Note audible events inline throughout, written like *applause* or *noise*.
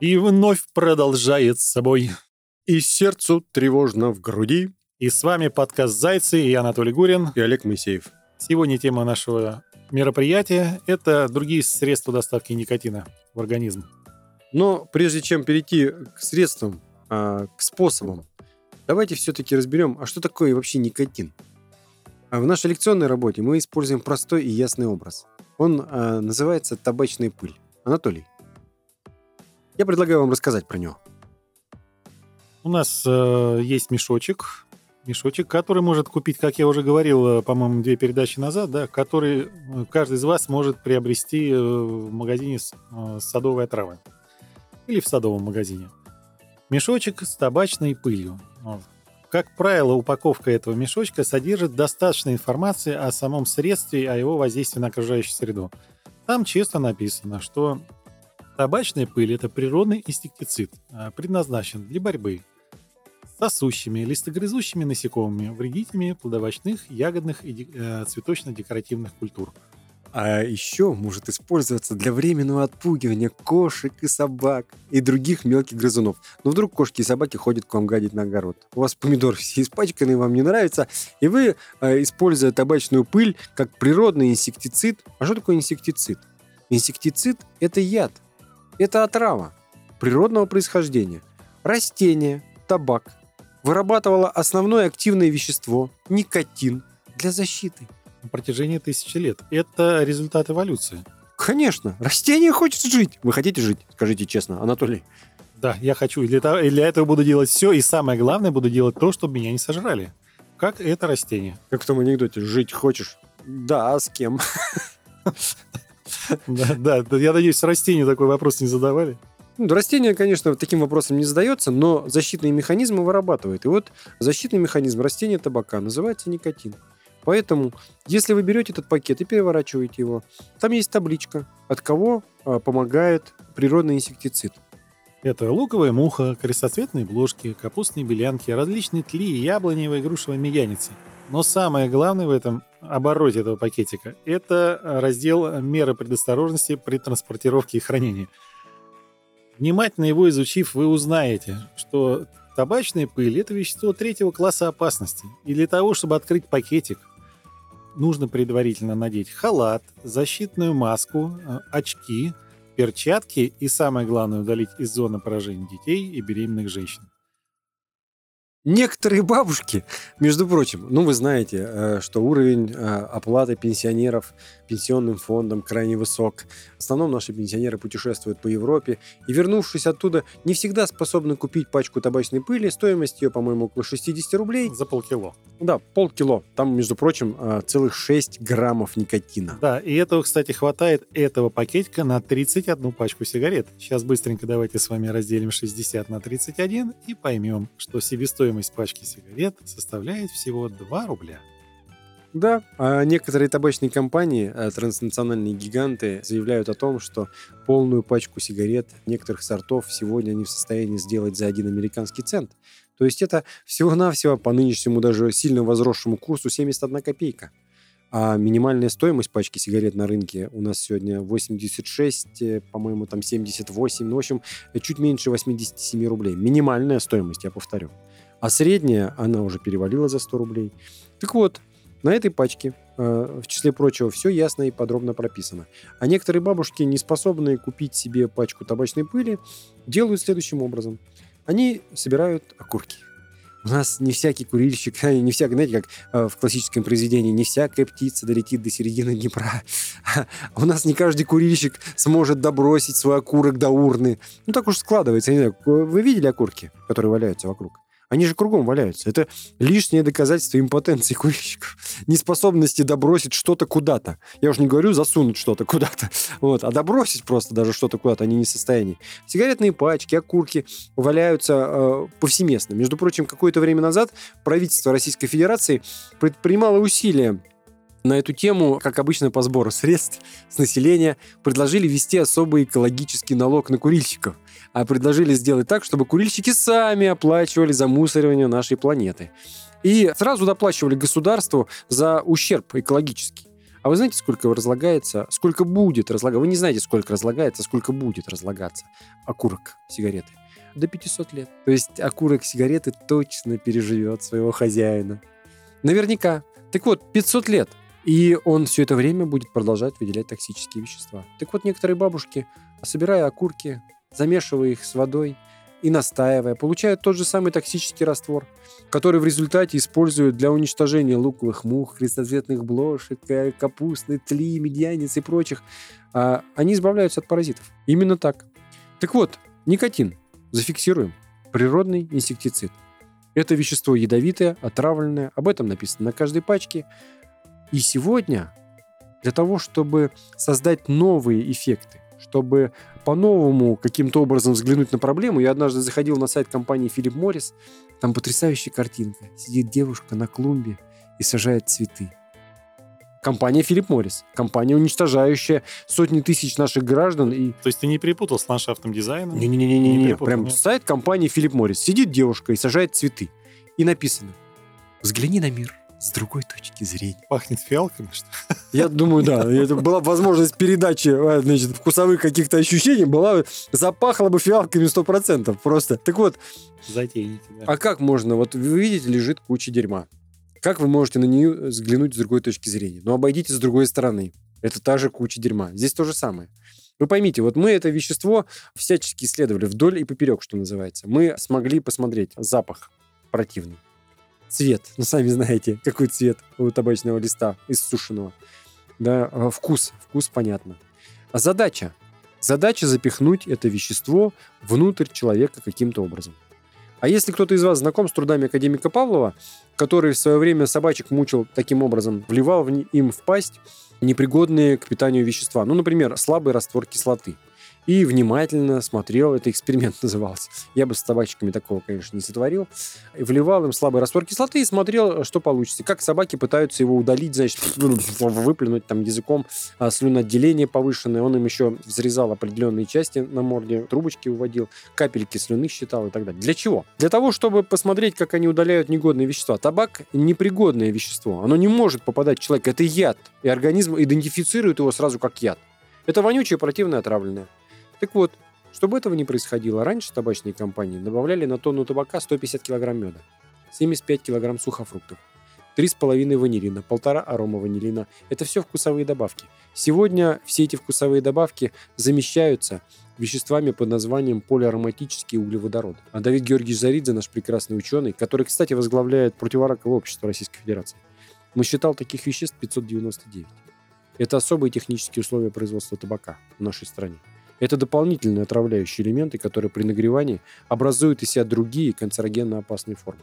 И вновь продолжает с собой. И сердцу тревожно в груди. И с вами подкаст «Зайцы» и Анатолий Гурин. И Олег Моисеев. Сегодня тема нашего мероприятия – это другие средства доставки никотина в организм. Но прежде чем перейти к средствам, а, к способам, давайте все-таки разберем, а что такое вообще никотин? А в нашей лекционной работе мы используем простой и ясный образ. Он а, называется табачная пыль. Анатолий, я предлагаю вам рассказать про него. У нас э, есть мешочек, мешочек, который может купить, как я уже говорил, э, по-моему, две передачи назад, да, который э, каждый из вас может приобрести э, в магазине садовой отравы или в садовом магазине. Мешочек с табачной пылью. Как правило, упаковка этого мешочка содержит достаточно информации о самом средстве и о его воздействии на окружающую среду. Там честно написано, что Табачная пыль – это природный инсектицид, а, предназначен для борьбы с сосущими, листогрызущими насекомыми, вредителями плодовочных, ягодных и э, цветочно-декоративных культур. А еще может использоваться для временного отпугивания кошек и собак и других мелких грызунов. Но вдруг кошки и собаки ходят к вам гадить на огород. У вас помидор все испачканы, вам не нравится, и вы, э, используя табачную пыль как природный инсектицид... А что такое инсектицид? Инсектицид – это яд, это отрава природного происхождения. Растение, табак, вырабатывало основное активное вещество – никотин для защиты. На протяжении тысячи лет. Это результат эволюции. Конечно, растение хочет жить. Вы хотите жить? Скажите честно, Анатолий. Да, я хочу. И для, того, и для этого буду делать все. И самое главное, буду делать то, чтобы меня не сожрали. Как это растение. Как в том анекдоте. Жить хочешь? Да, а с кем? *laughs* Да, да, я надеюсь, растению такой вопрос не задавали. Ну, растение, конечно, таким вопросом не задается, но защитные механизмы вырабатывает. И вот защитный механизм растения табака называется никотин. Поэтому, если вы берете этот пакет и переворачиваете его, там есть табличка, от кого а, помогает природный инсектицид. Это луковая муха, крестоцветные бложки, капустные белянки, различные тли, яблоневые, грушевые медяницы. Но самое главное в этом обороте этого пакетика, это раздел меры предосторожности при транспортировке и хранении. Внимательно его изучив, вы узнаете, что табачная пыль – это вещество третьего класса опасности. И для того, чтобы открыть пакетик, нужно предварительно надеть халат, защитную маску, э, очки, перчатки и, самое главное, удалить из зоны поражения детей и беременных женщин. Некоторые бабушки, между прочим, ну вы знаете, э, что уровень э, оплаты пенсионеров пенсионным фондом крайне высок. В основном наши пенсионеры путешествуют по Европе и, вернувшись оттуда, не всегда способны купить пачку табачной пыли. Стоимость ее, по-моему, около 60 рублей. За полкило. Да, полкило. Там, между прочим, э, целых 6 граммов никотина. Да, и этого, кстати, хватает этого пакетика на 31 пачку сигарет. Сейчас быстренько давайте с вами разделим 60 на 31 и поймем, что себестоимость стоимость пачки сигарет составляет всего 2 рубля. Да, а некоторые табачные компании, э, транснациональные гиганты, заявляют о том, что полную пачку сигарет некоторых сортов сегодня они в состоянии сделать за один американский цент. То есть это всего-навсего по нынешнему даже сильно возросшему курсу 71 копейка. А минимальная стоимость пачки сигарет на рынке у нас сегодня 86, э, по-моему, там 78, ну, в общем, чуть меньше 87 рублей. Минимальная стоимость, я повторю а средняя, она уже перевалила за 100 рублей. Так вот, на этой пачке, э, в числе прочего, все ясно и подробно прописано. А некоторые бабушки, не способные купить себе пачку табачной пыли, делают следующим образом. Они собирают окурки. У нас не всякий курильщик, *laughs* не всякий, знаете, как э, в классическом произведении, не всякая птица долетит до середины Днепра. *laughs* У нас не каждый курильщик сможет добросить свой окурок до урны. Ну, так уж складывается. Не знаю, вы видели окурки, которые валяются вокруг? Они же кругом валяются. Это лишнее доказательство импотенции курильщиков. Неспособности добросить что-то куда-то. Я уже не говорю засунуть что-то куда-то. *laughs* Вот. А добросить просто даже что-то куда-то они не в состоянии. Сигаретные пачки, окурки валяются э, повсеместно. Между прочим, какое-то время назад правительство Российской Федерации предпринимало усилия на эту тему, как обычно по сбору средств с населения, предложили ввести особый экологический налог на курильщиков – а предложили сделать так, чтобы курильщики сами оплачивали замусоривание нашей планеты. И сразу доплачивали государству за ущерб экологический. А вы знаете, сколько разлагается, сколько будет разлагаться? Вы не знаете, сколько разлагается, сколько будет разлагаться окурок сигареты. До 500 лет. То есть окурок сигареты точно переживет своего хозяина. Наверняка. Так вот, 500 лет. И он все это время будет продолжать выделять токсические вещества. Так вот, некоторые бабушки, собирая окурки, замешивая их с водой и настаивая, получают тот же самый токсический раствор, который в результате используют для уничтожения луковых мух, крестоцветных блошек, капустной тли, медианец и прочих. А они избавляются от паразитов. Именно так. Так вот, никотин. Зафиксируем. Природный инсектицид. Это вещество ядовитое, отравленное. Об этом написано на каждой пачке. И сегодня для того, чтобы создать новые эффекты, чтобы по-новому каким-то образом взглянуть на проблему, я однажды заходил на сайт компании Филипп Моррис, там потрясающая картинка. Сидит девушка на клумбе и сажает цветы. Компания Филипп Моррис. Компания, уничтожающая сотни тысяч наших граждан. И... То есть ты не перепутал с ландшафтным дизайном? Не-не-не, не прям нет? сайт компании Филипп Моррис. Сидит девушка и сажает цветы. И написано «Взгляни на мир с другой точки зрения. Пахнет фиалками, что Я думаю, да. Это была возможность передачи э, значит, вкусовых каких-то ощущений, была запахло бы фиалками сто процентов просто. Так вот. Затейните, да. А как можно? Вот вы видите, лежит куча дерьма. Как вы можете на нее взглянуть с другой точки зрения? Ну, обойдите с другой стороны. Это та же куча дерьма. Здесь то же самое. Вы поймите, вот мы это вещество всячески исследовали вдоль и поперек, что называется. Мы смогли посмотреть запах противный цвет. Ну, сами знаете, *laughs* какой цвет у табачного листа иссушенного. Да, а, вкус. Вкус понятно. А задача? Задача запихнуть это вещество внутрь человека каким-то образом. А если кто-то из вас знаком с трудами академика Павлова, который в свое время собачек мучил таким образом, вливал им в пасть непригодные к питанию вещества, ну, например, слабый раствор кислоты – и внимательно смотрел, это эксперимент *laughs* назывался. Я бы с собачками такого, конечно, не сотворил. Вливал им слабый раствор кислоты и смотрел, что получится. Как собаки пытаются его удалить, значит, *laughs* выплюнуть там языком а, слюноотделение повышенное. Он им еще взрезал определенные части на морде, трубочки уводил, капельки слюны считал и так далее. Для чего? Для того, чтобы посмотреть, как они удаляют негодные вещества. Табак – непригодное вещество. Оно не может попадать в человека. Это яд. И организм идентифицирует его сразу как яд. Это вонючее, противное, отравленное. Так вот, чтобы этого не происходило, раньше табачные компании добавляли на тонну табака 150 кг меда, 75 кг сухофруктов, 3,5 ванилина, полтора арома ванилина. Это все вкусовые добавки. Сегодня все эти вкусовые добавки замещаются веществами под названием полиароматические углеводороды. А Давид Георгиевич Заридзе, наш прекрасный ученый, который, кстати, возглавляет противораковое общество Российской Федерации, мы считал таких веществ 599. Это особые технические условия производства табака в нашей стране. Это дополнительные отравляющие элементы, которые при нагревании образуют из себя другие канцерогенно опасные формы.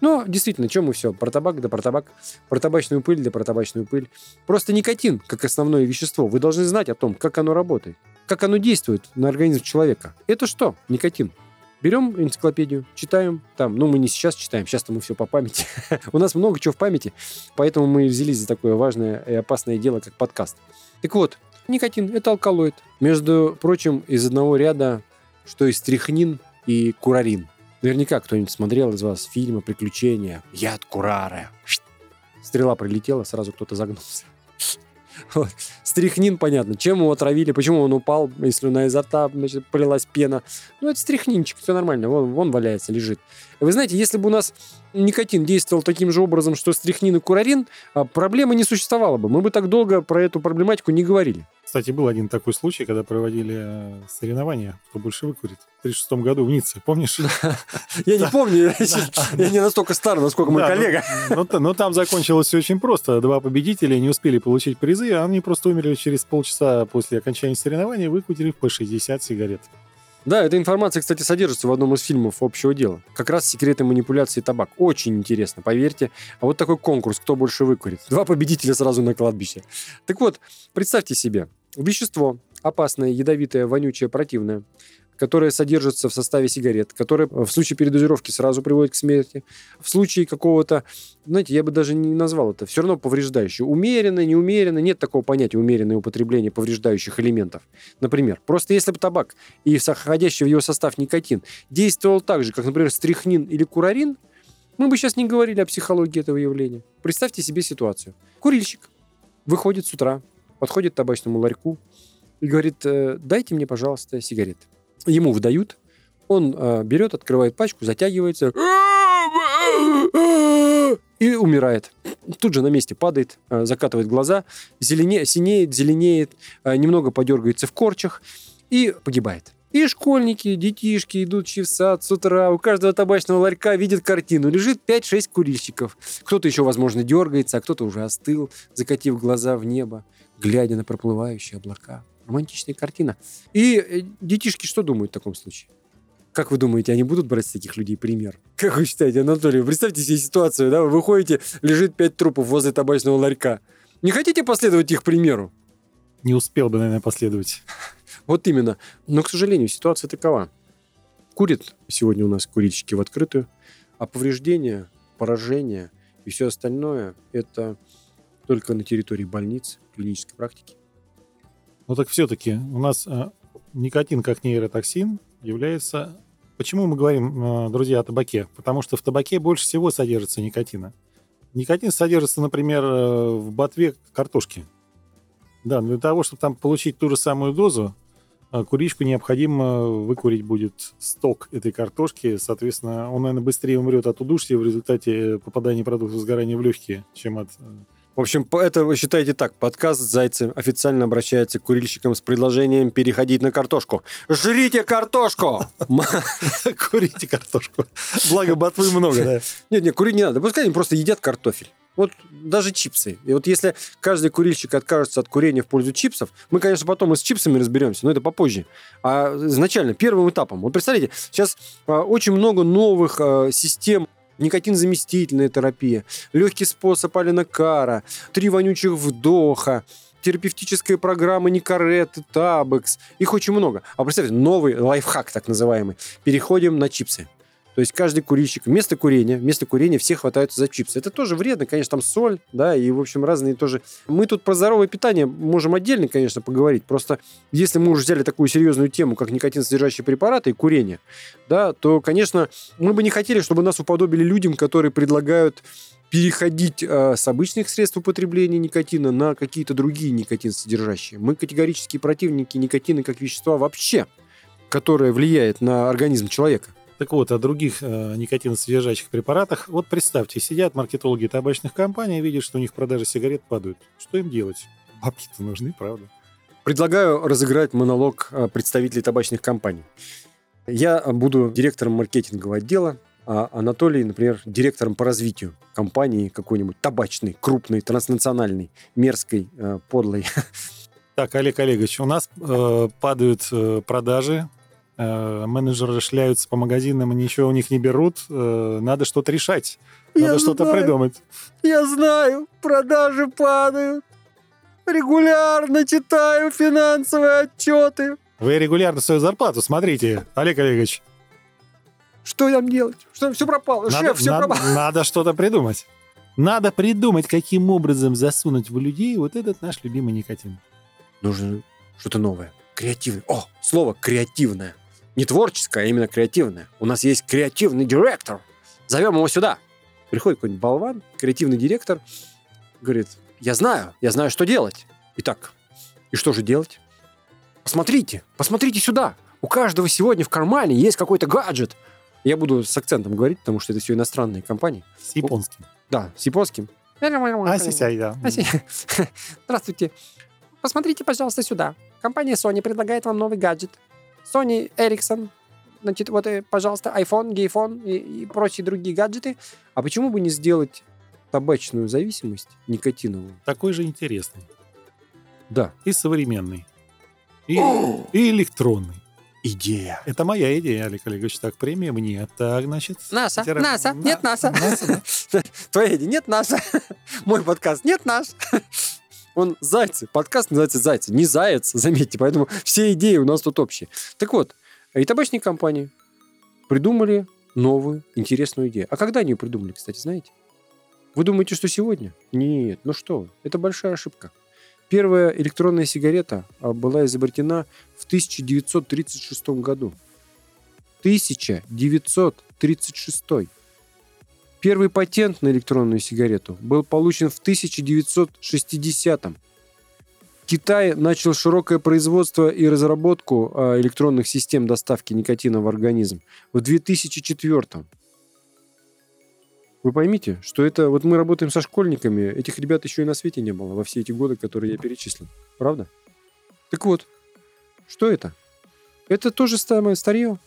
Но действительно, чем мы все? Про табак да про табак, про табачную пыль да про табачную пыль. Просто никотин, как основное вещество, вы должны знать о том, как оно работает, как оно действует на организм человека. Это что? Никотин. Берем энциклопедию, читаем там. Ну, мы не сейчас читаем, сейчас-то мы все по памяти. *laughs* У нас много чего в памяти, поэтому мы взялись за такое важное и опасное дело, как подкаст. Так вот, Никотин – это алкалоид. Между прочим, из одного ряда, что и стрихнин и курарин. Наверняка кто-нибудь смотрел из вас фильмы «Приключения», «Яд курары». Стрела прилетела, сразу кто-то загнулся. Вот. Стрихнин, понятно. Чем его отравили, почему он упал, если слюна изо рта, значит, полилась пена. Ну, это стрихнинчик, все нормально, вон, вон валяется, лежит. Вы знаете, если бы у нас никотин действовал таким же образом, что стрихнин и курарин, а, проблемы не существовало бы. Мы бы так долго про эту проблематику не говорили. Кстати, был один такой случай, когда проводили э, соревнования, кто больше выкурит. В 1936 году в Ницце, помнишь? *laughs* Я не помню, *laughs* я не настолько стар, насколько мой коллега. Но там закончилось все очень просто. Два победителя не успели получить призы, а они просто умерли через полчаса после окончания соревнований, выкурив по 60 сигарет. Да, эта информация, кстати, содержится в одном из фильмов общего дела. Как раз секреты манипуляции табак. Очень интересно, поверьте. А вот такой конкурс, кто больше выкурит. Два победителя сразу на кладбище. Так вот, представьте себе, вещество опасное, ядовитое, вонючее, противное, которое содержится в составе сигарет, которое в случае передозировки сразу приводит к смерти, в случае какого-то, знаете, я бы даже не назвал это, все равно повреждающее. Умеренно, неумеренно, нет такого понятия умеренное употребление повреждающих элементов. Например, просто если бы табак и входящий в его состав никотин действовал так же, как, например, стрихнин или курарин, мы бы сейчас не говорили о психологии этого явления. Представьте себе ситуацию. Курильщик выходит с утра, подходит к табачному ларьку и говорит, «Э, дайте мне, пожалуйста, сигарет. Ему выдают, он э, берет, открывает пачку, затягивается и умирает. Тут же на месте падает, э, закатывает глаза, зелене, синеет, зеленеет, э, немного подергается в корчах и погибает. И школьники, детишки идут в сад с утра, у каждого табачного ларька видят картину. Лежит 5-6 курильщиков. Кто-то еще, возможно, дергается, а кто-то уже остыл, закатив глаза в небо, глядя на проплывающие облака. Романтичная картина. И э, детишки что думают в таком случае? Как вы думаете, они будут брать с таких людей пример? Как вы считаете, Анатолий? Представьте себе ситуацию, да? Вы выходите, лежит пять трупов возле табачного ларька. Не хотите последовать их примеру? Не успел бы, наверное, последовать. *laughs* Вот именно. Но, к сожалению, ситуация такова. Курят сегодня у нас курильщики в открытую, а повреждения, поражения и все остальное – это только на территории больниц, клинической практики. Но так все-таки у нас э, никотин как нейротоксин является... Почему мы говорим, э, друзья, о табаке? Потому что в табаке больше всего содержится никотина. Никотин содержится, например, э, в ботве картошки. Да, для того, чтобы там получить ту же самую дозу, э, куричку необходимо выкурить будет сток этой картошки. Соответственно, он, наверное, быстрее умрет от удушья в результате попадания продуктов сгорания в легкие, чем от... В общем, это вы считаете так. Подкаст «Зайцы» официально обращается к курильщикам с предложением переходить на картошку. Жрите картошку! *laughs* Курите картошку. Благо, ботвы много. Нет, нет, курить не надо. Пускай они просто едят картофель. Вот даже чипсы. И вот если каждый курильщик откажется от курения в пользу чипсов, мы, конечно, потом и с чипсами разберемся, но это попозже. А изначально, первым этапом. Вот представляете, сейчас а, очень много новых а, систем никотин-заместительная терапия, легкий способ Алина Кара, три вонючих вдоха, терапевтическая программа Никарет, Табекс. Их очень много. А представьте, новый лайфхак, так называемый. Переходим на чипсы. То есть каждый курильщик вместо курения, вместо курения все хватаются за чипсы. Это тоже вредно, конечно, там соль, да, и, в общем, разные тоже. Мы тут про здоровое питание можем отдельно, конечно, поговорить. Просто если мы уже взяли такую серьезную тему, как никотин-содержащие препараты и курение, да, то, конечно, мы бы не хотели, чтобы нас уподобили людям, которые предлагают переходить э, с обычных средств употребления никотина на какие-то другие никотин-содержащие. Мы категорические противники никотина как вещества вообще, которое влияет на организм человека. Так вот, о других э, никотиносодержащих препаратах. Вот представьте, сидят маркетологи табачных компаний, видят, что у них продажи сигарет падают. Что им делать? Бабки-то нужны, правда? Предлагаю разыграть монолог э, представителей табачных компаний. Я буду директором маркетингового отдела, а Анатолий, например, директором по развитию компании какой-нибудь табачной, крупной, транснациональной, мерзкой, э, подлой. *laughs* Так, Олег Олегович, у нас э, падают э, продажи, менеджеры шляются по магазинам, и ничего у них не берут. Э, надо что-то решать. Надо Я что-то знаю. придумать. Я знаю, продажи падают. Регулярно читаю финансовые отчеты. Вы регулярно свою зарплату смотрите, Олег Олегович. Что нам делать? Что все пропало? Надо, Шеф, все надо- пропало. надо что-то придумать. Надо придумать, каким образом засунуть в людей вот этот наш любимый никотин. Нужно что-то новое. Креативное. О, слово креативное. Не творческое, а именно креативное. У нас есть креативный директор. Зовем его сюда. Приходит какой-нибудь болван, креативный директор, говорит, я знаю, я знаю, что делать. Итак, и что же делать? Посмотрите, посмотрите сюда. У каждого сегодня в кармане есть какой-то гаджет. Я буду с акцентом говорить, потому что это все иностранные компании. С японским. Да, с японским. А, сисяй, да. *laughs* Здравствуйте. Посмотрите, пожалуйста, сюда. Компания Sony предлагает вам новый гаджет. Sony Ericsson. Значит, вот, э, пожалуйста, iPhone, гейфон и, и прочие другие гаджеты. А почему бы не сделать табачную зависимость никотиновую? Такой же интересный. Да. И современный. И, и электронный. Идея. Это моя идея, Олег Олегович. Так, премия мне. Так, значит... НАСА, тера- НАСА, На- нет НАСА. НАСА, да. *laughs* Твоя идея. Нет наша. *laughs* Мой подкаст. Нет наш. Он зайцы. Подкаст называется «Зайцы». Не заяц, *laughs* заметьте. Поэтому все идеи у нас тут общие. Так вот, и табачные компании придумали новую интересную идею. А когда они ее придумали, кстати, знаете? Вы думаете, что сегодня? Нет, ну что это большая ошибка. Первая электронная сигарета а, была изобретена в 1936 году. 1936. Первый патент на электронную сигарету был получен в 1960-м. Китай начал широкое производство и разработку а, электронных систем доставки никотина в организм в 2004 Вы поймите, что это... Вот мы работаем со школьниками, этих ребят еще и на свете не было во все эти годы, которые я перечислил. Правда? Так вот, что это? Это то же самое старье.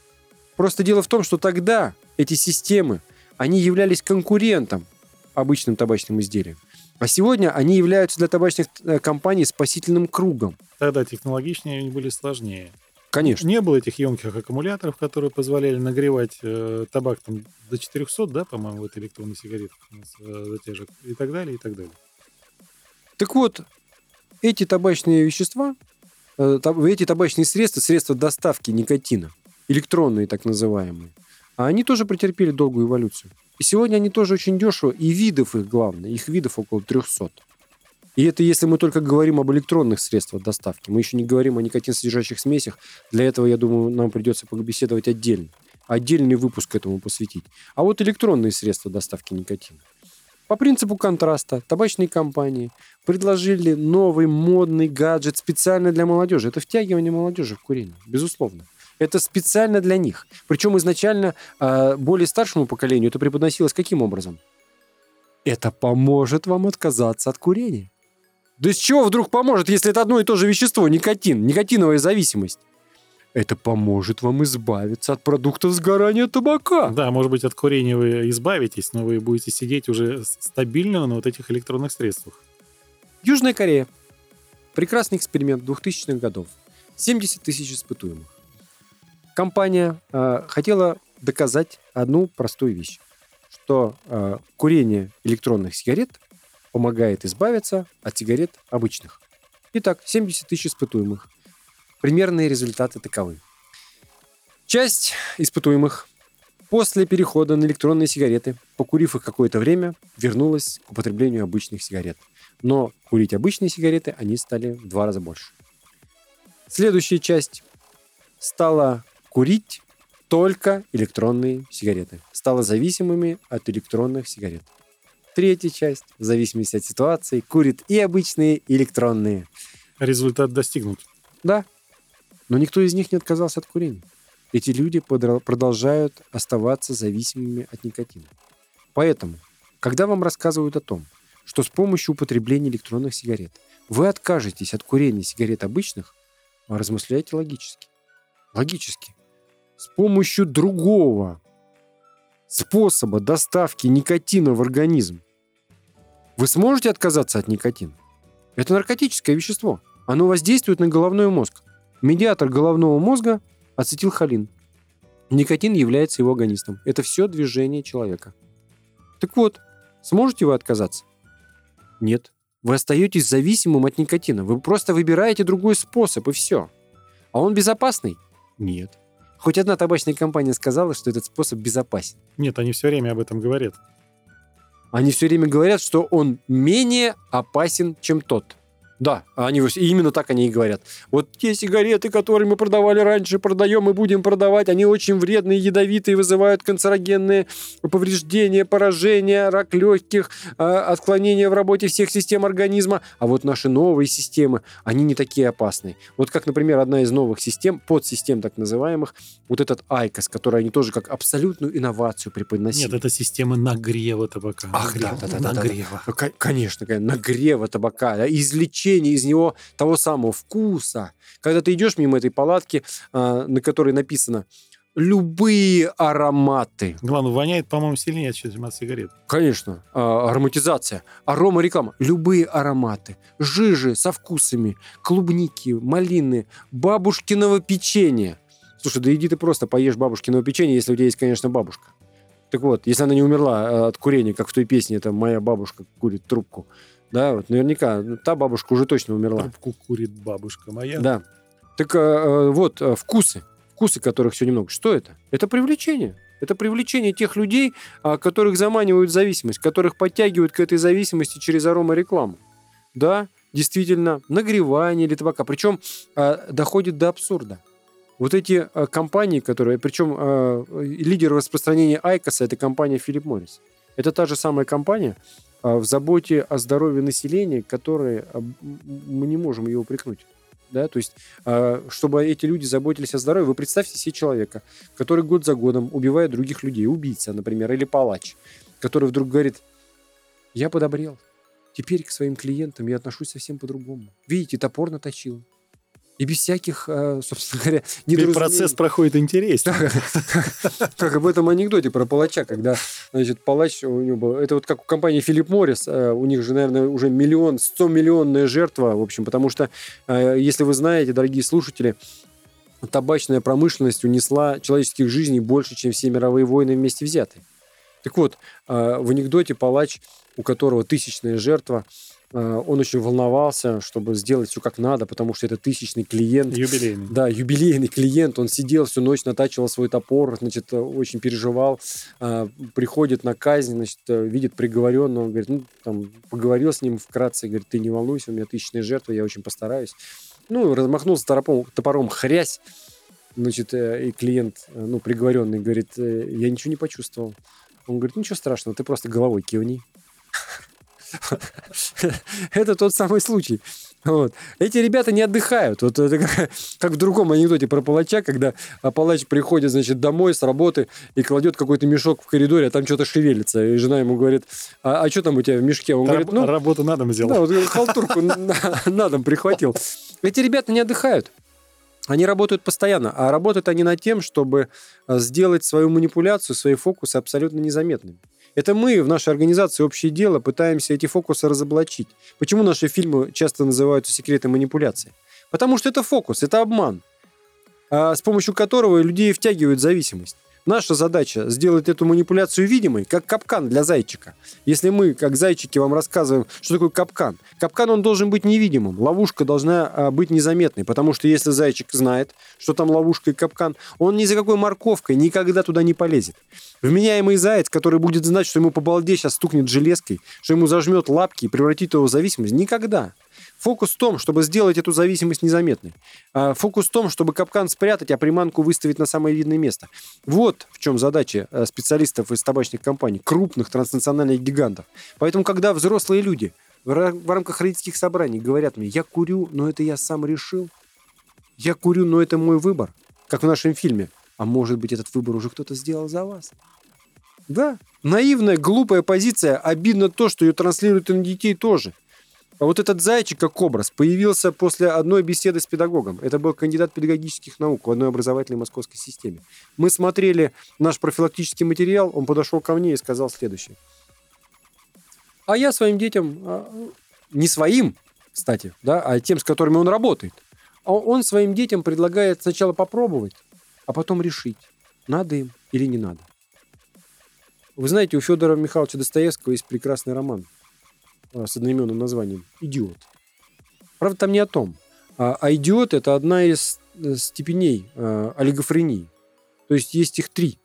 Просто дело в том, что тогда эти системы, они являлись конкурентом обычным табачным изделиям. А сегодня они являются для табачных э, компаний спасительным кругом. Тогда технологичнее они были сложнее. Конечно. Не было этих емких аккумуляторов, которые позволяли нагревать э, табак там, до 400, да, по-моему, вот электронный сигарет э, затяжек, и так далее, и так далее. Так вот, эти табачные вещества, э, таб- эти табачные средства, средства доставки никотина, электронные так называемые, а они тоже претерпели долгую эволюцию. И сегодня они тоже очень дешево, и видов их главное, их видов около 300. И это если мы только говорим об электронных средствах доставки. Мы еще не говорим о никотин-содержащих смесях. Для этого, я думаю, нам придется побеседовать отдельно. Отдельный выпуск этому посвятить. А вот электронные средства доставки никотина. По принципу контраста табачные компании предложили новый модный гаджет специально для молодежи. Это втягивание молодежи в курение, безусловно. Это специально для них. Причем изначально э, более старшему поколению это преподносилось каким образом? Это поможет вам отказаться от курения. Да с чего вдруг поможет, если это одно и то же вещество, никотин, никотиновая зависимость? Это поможет вам избавиться от продуктов сгорания табака. Да, может быть, от курения вы избавитесь, но вы будете сидеть уже стабильно на вот этих электронных средствах. Южная Корея. Прекрасный эксперимент 2000-х годов. 70 тысяч испытуемых. Компания э, хотела доказать одну простую вещь, что э, курение электронных сигарет помогает избавиться от сигарет обычных. Итак, 70 тысяч испытуемых. Примерные результаты таковы. Часть испытуемых после перехода на электронные сигареты, покурив их какое-то время, вернулась к употреблению обычных сигарет. Но курить обычные сигареты они стали в два раза больше. Следующая часть стала курить только электронные сигареты. Стала зависимыми от электронных сигарет. Третья часть, в зависимости от ситуации, курит и обычные, и электронные. Результат достигнут. Да. Но никто из них не отказался от курения. Эти люди продолжают оставаться зависимыми от никотина. Поэтому, когда вам рассказывают о том, что с помощью употребления электронных сигарет вы откажетесь от курения сигарет обычных, размышляйте логически. Логически. С помощью другого способа доставки никотина в организм вы сможете отказаться от никотина? Это наркотическое вещество. Оно воздействует на головной мозг. Медиатор головного мозга – ацетилхолин. Никотин является его агонистом. Это все движение человека. Так вот, сможете вы отказаться? Нет. Вы остаетесь зависимым от никотина. Вы просто выбираете другой способ, и все. А он безопасный? Нет. Хоть одна табачная компания сказала, что этот способ безопасен. Нет, они все время об этом говорят. Они все время говорят, что он менее опасен, чем тот. Да, они и именно так они и говорят. Вот те сигареты, которые мы продавали раньше, продаем и будем продавать, они очень вредные, ядовитые, вызывают канцерогенные повреждения, поражения, рак легких, э, отклонения в работе всех систем организма. А вот наши новые системы, они не такие опасные. Вот как, например, одна из новых систем, подсистем так называемых, вот этот ICOS, который они тоже как абсолютную инновацию преподносили. Нет, это система нагрева табака. Ах, да, да, да, да, да. Нагрева. Ну, ко- Конечно, конечно, нагрева табака, да, извлечение из него того самого вкуса. Когда ты идешь мимо этой палатки, а, на которой написано любые ароматы. Главное, воняет, по-моему, сильнее, чем от сигарет. Конечно, а, ароматизация, арома реклама, любые ароматы, жижи со вкусами, клубники, малины, бабушкиного печенья. Слушай, да иди ты просто поешь бабушкиного печенья, если у тебя есть, конечно, бабушка. Так вот, если она не умерла а, от курения, как в той песне, это моя бабушка курит трубку, да, вот наверняка ну, та бабушка уже точно умерла. Трубку курит бабушка моя. Да. Так э, э, вот, э, вкусы. Вкусы, которых сегодня много. Что это? Это привлечение. Это привлечение тех людей, а, которых заманивают в зависимость, которых подтягивают к этой зависимости через аромарекламу. Да, действительно, нагревание или табака. Причем а, доходит до абсурда. Вот эти а, компании, которые... Причем а, лидер распространения Айкоса – это компания Philip Morris. Это та же самая компания в заботе о здоровье населения, которой а, мы не можем ее упрекнуть. Да, то есть, а, чтобы эти люди заботились о здоровье, вы представьте себе человека, который год за годом убивает других людей, убийца, например, или палач, который вдруг говорит, я подобрел, теперь к своим клиентам я отношусь совсем по-другому. Видите, топор наточил. И без всяких, а, собственно *laughs* говоря, недоразумений. процесс проходит интереснее. Как об этом анекдоте про палача, когда, значит, палач у него был... Это вот как у компании Филипп Моррис, э, у них же, наверное, уже миллион, 100 миллионная жертва, в общем, потому что, э, если вы знаете, дорогие слушатели, табачная промышленность унесла человеческих жизней больше, чем все мировые войны вместе взятые. Так вот, э, в анекдоте палач, у которого тысячная жертва, э, он очень волновался, чтобы сделать все как надо, потому что это тысячный клиент, Юбилейный. да, юбилейный клиент, он сидел всю ночь, натачивал свой топор, значит, э, очень переживал, а, приходит на казнь, значит, э, видит приговоренного, говорит, ну, там, поговорил с ним вкратце, говорит, ты не волнуйся, у меня тысячная жертва, я очень постараюсь. Ну, размахнулся топором, топором хрясь, значит, э, и клиент, э, ну, приговоренный, говорит, «Э, я ничего не почувствовал. Он говорит, ничего страшного, ты просто головой кивни. *laughs* Это тот самый случай. Вот. Эти ребята не отдыхают. Вот это как, как в другом анекдоте про палача, когда а, палач приходит, значит, домой с работы и кладет какой-то мешок в коридоре, а там что-то шевелится. И жена ему говорит, а, а что там у тебя в мешке? Он говорит, Раб- ну, Работу на дом взял. да, вот халтурку *laughs* на, на дом прихватил. Эти ребята не отдыхают. Они работают постоянно, а работают они над тем, чтобы а, сделать свою манипуляцию, свои фокусы абсолютно незаметными. Это мы в нашей организации «Общее дело» пытаемся эти фокусы разоблачить. Почему наши фильмы часто называются «Секреты манипуляции»? Потому что это фокус, это обман, а, с помощью которого людей втягивают в зависимость. Наша задача сделать эту манипуляцию видимой, как капкан для зайчика. Если мы, как зайчики, вам рассказываем, что такое капкан, капкан он должен быть невидимым, ловушка должна а, быть незаметной, потому что если зайчик знает, что там ловушка и капкан, он ни за какой морковкой никогда туда не полезет. Вменяемый заяц, который будет знать, что ему по балде сейчас стукнет железкой, что ему зажмет лапки и превратит его в зависимость, никогда. Фокус в том, чтобы сделать эту зависимость незаметной. А, Фокус в том, чтобы капкан спрятать, а приманку выставить на самое видное место. Вот в чем задача э, специалистов из табачных компаний, крупных транснациональных гигантов. Поэтому, когда взрослые люди в ра- в рамках родительских собраний говорят мне, я курю, но это я сам решил, я курю, но это мой выбор, как в нашем фильме, а может быть, этот выбор уже кто-то сделал за вас. Да, наивная, глупая позиция, обидно то, что ее транслируют и на детей тоже. А вот этот зайчик, как образ, появился после одной беседы с педагогом. Это был кандидат педагогических наук в одной образовательной московской системе. Мы смотрели наш профилактический материал, он подошел ко мне и сказал следующее. А я своим детям, а, не своим, кстати, да, а тем, с которыми он работает, а он своим детям предлагает сначала попробовать, а потом решить, надо им или не надо. Вы знаете, у Федора Михайловича Достоевского есть прекрасный роман с одноименным названием «Идиот». Правда, там не о том. А, а идиот – это одна из э, степеней а, олигофрении. То есть есть их три.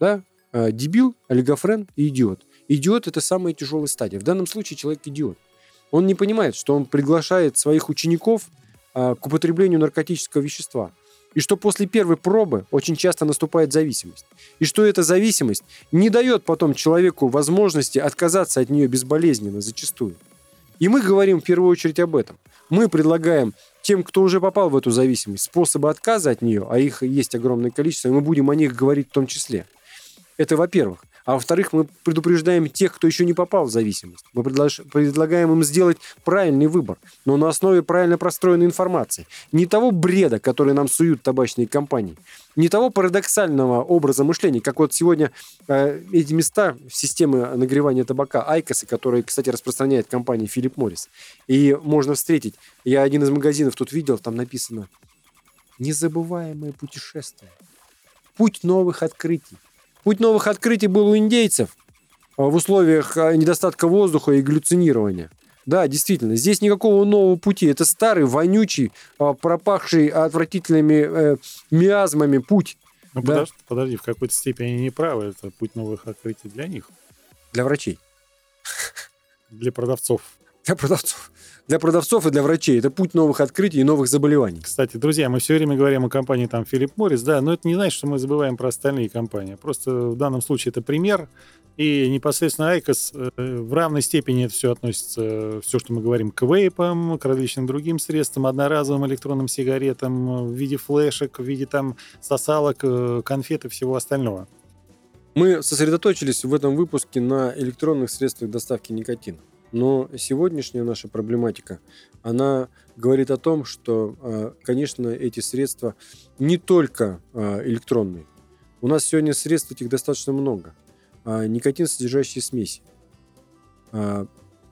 Да? А, Дебил, олигофрен и идиот. Идиот – это самая тяжелая стадия. В данном случае человек идиот. Он не понимает, что он приглашает своих учеников а, к употреблению наркотического вещества. И что после первой пробы очень часто наступает зависимость. И что эта зависимость не дает потом человеку возможности отказаться от нее безболезненно зачастую. И мы говорим в первую очередь об этом. Мы предлагаем тем, кто уже попал в эту зависимость, способы отказа от нее, а их есть огромное количество, и мы будем о них говорить в том числе. Это во-первых. А во-вторых, мы предупреждаем тех, кто еще не попал в зависимость. Мы предлагаем им сделать правильный выбор, но на основе правильно простроенной информации. Не того бреда, который нам суют табачные компании, не того парадоксального образа мышления, как вот сегодня э, эти места системы нагревания табака, айкосы, которые, кстати, распространяет компания Philip Morris. И можно встретить, я один из магазинов тут видел, там написано «Незабываемое путешествие». Путь новых открытий. Путь новых открытий был у индейцев а, в условиях а, недостатка воздуха и галлюцинирования. Да, действительно, здесь никакого нового пути. Это старый, вонючий, а, пропахший отвратительными э, миазмами путь Ну, Да. подож- подожди, в какой-то степени они не правы. Это путь новых открытий для них, для врачей. для продавцов. Для продавцов. Для продавцов и для врачей. Это путь новых открытий и новых заболеваний. Кстати, друзья, мы все время говорим о компании там Филипп Моррис, да, но это не значит, что мы забываем про остальные компании. Просто в данном случае это пример И непосредственно ICOS э, в равной степени это все относится, все, что мы говорим, к вейпам, к различным другим средствам, одноразовым электронным сигаретам в виде флешек, в виде там сосалок, э, конфет и всего остального. Мы сосредоточились в этом выпуске на электронных средствах доставки никотина. Но сегодняшняя наша проблематика, она говорит о том, что, а, конечно, эти средства не только а, электронные. У нас сегодня средств этих достаточно много. А, никотин, содержащие смеси.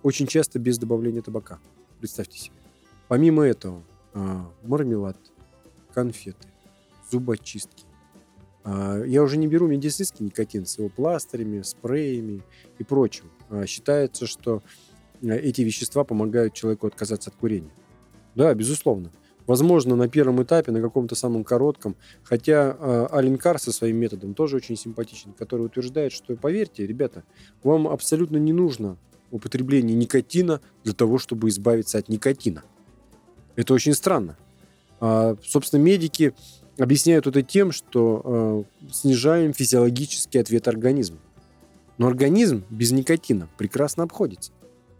Очень часто без добавления табака. Представьте себе. Помимо этого, мармелад, конфеты, зубочистки, я уже не беру медицинский никотин с его пластырями, спреями и прочим. Считается, что эти вещества помогают человеку отказаться от курения. Да, безусловно. Возможно, на первом этапе, на каком-то самом коротком, хотя э, Ален Кар со своим методом тоже очень симпатичен, который утверждает, что, поверьте, ребята, вам абсолютно не нужно употребление никотина для того, чтобы избавиться от никотина. Это очень странно. А, собственно, медики объясняют это тем, что э, снижаем физиологический ответ организма. Но организм без никотина прекрасно обходится.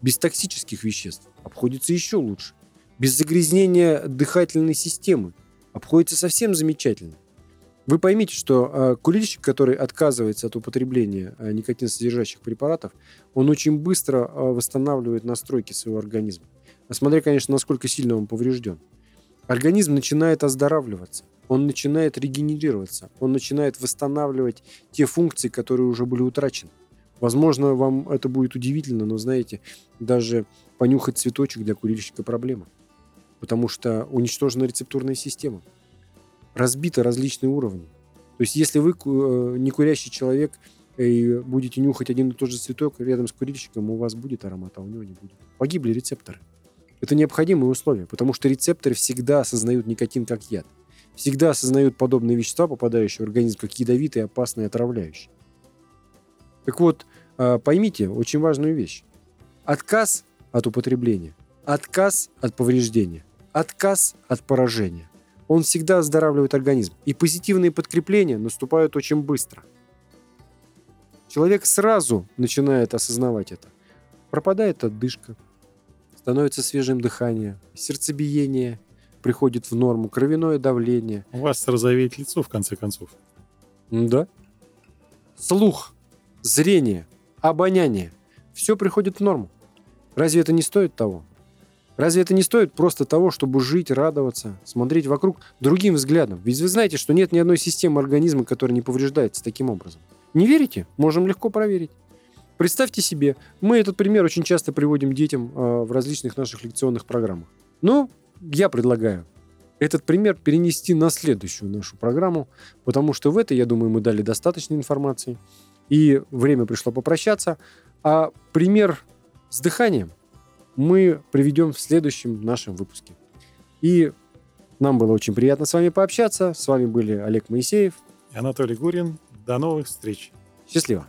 Без токсических веществ обходится еще лучше. Без загрязнения дыхательной системы обходится совсем замечательно. Вы поймите, что э, курильщик, который отказывается от употребления э, никотинсодержащих препаратов, он очень быстро э, восстанавливает настройки своего организма. А смотря, конечно, насколько сильно он поврежден. Организм начинает оздоравливаться он начинает регенерироваться, он начинает восстанавливать те функции, которые уже были утрачены. Возможно, вам это будет удивительно, но знаете, даже понюхать цветочек для курильщика проблема. Потому что уничтожена рецептурная система. Разбиты различные уровни. То есть, если вы э, не курящий человек и будете нюхать один и тот же цветок рядом с курильщиком, у вас будет аромат, а у него не будет. Погибли рецепторы. Это необходимые условия, потому что рецепторы всегда осознают никотин как яд всегда осознают подобные вещества, попадающие в организм, как ядовитые, опасные, отравляющие. Так вот, а, поймите очень важную вещь. Отказ от употребления, отказ от повреждения, отказ от поражения. Он всегда оздоравливает организм. И позитивные подкрепления наступают очень быстро. Человек сразу начинает осознавать это. Пропадает отдышка, становится свежим дыхание, сердцебиение, приходит в норму, кровяное давление. У вас розовеет лицо, в конце концов. Да. Слух, зрение, обоняние. Все приходит в норму. Разве это не стоит того? Разве это не стоит просто того, чтобы жить, радоваться, смотреть вокруг другим взглядом? Ведь вы знаете, что нет ни одной системы организма, которая не повреждается таким образом. Не верите? Можем легко проверить. Представьте себе, мы этот пример очень часто приводим детям э, в различных наших лекционных программах. Ну, я предлагаю этот пример перенести на следующую нашу программу, потому что в этой, я думаю, мы дали достаточно информации, и время пришло попрощаться. А пример с дыханием мы приведем в следующем нашем выпуске. И нам было очень приятно с вами пообщаться. С вами были Олег Моисеев и Анатолий Гурин. До новых встреч. Счастливо.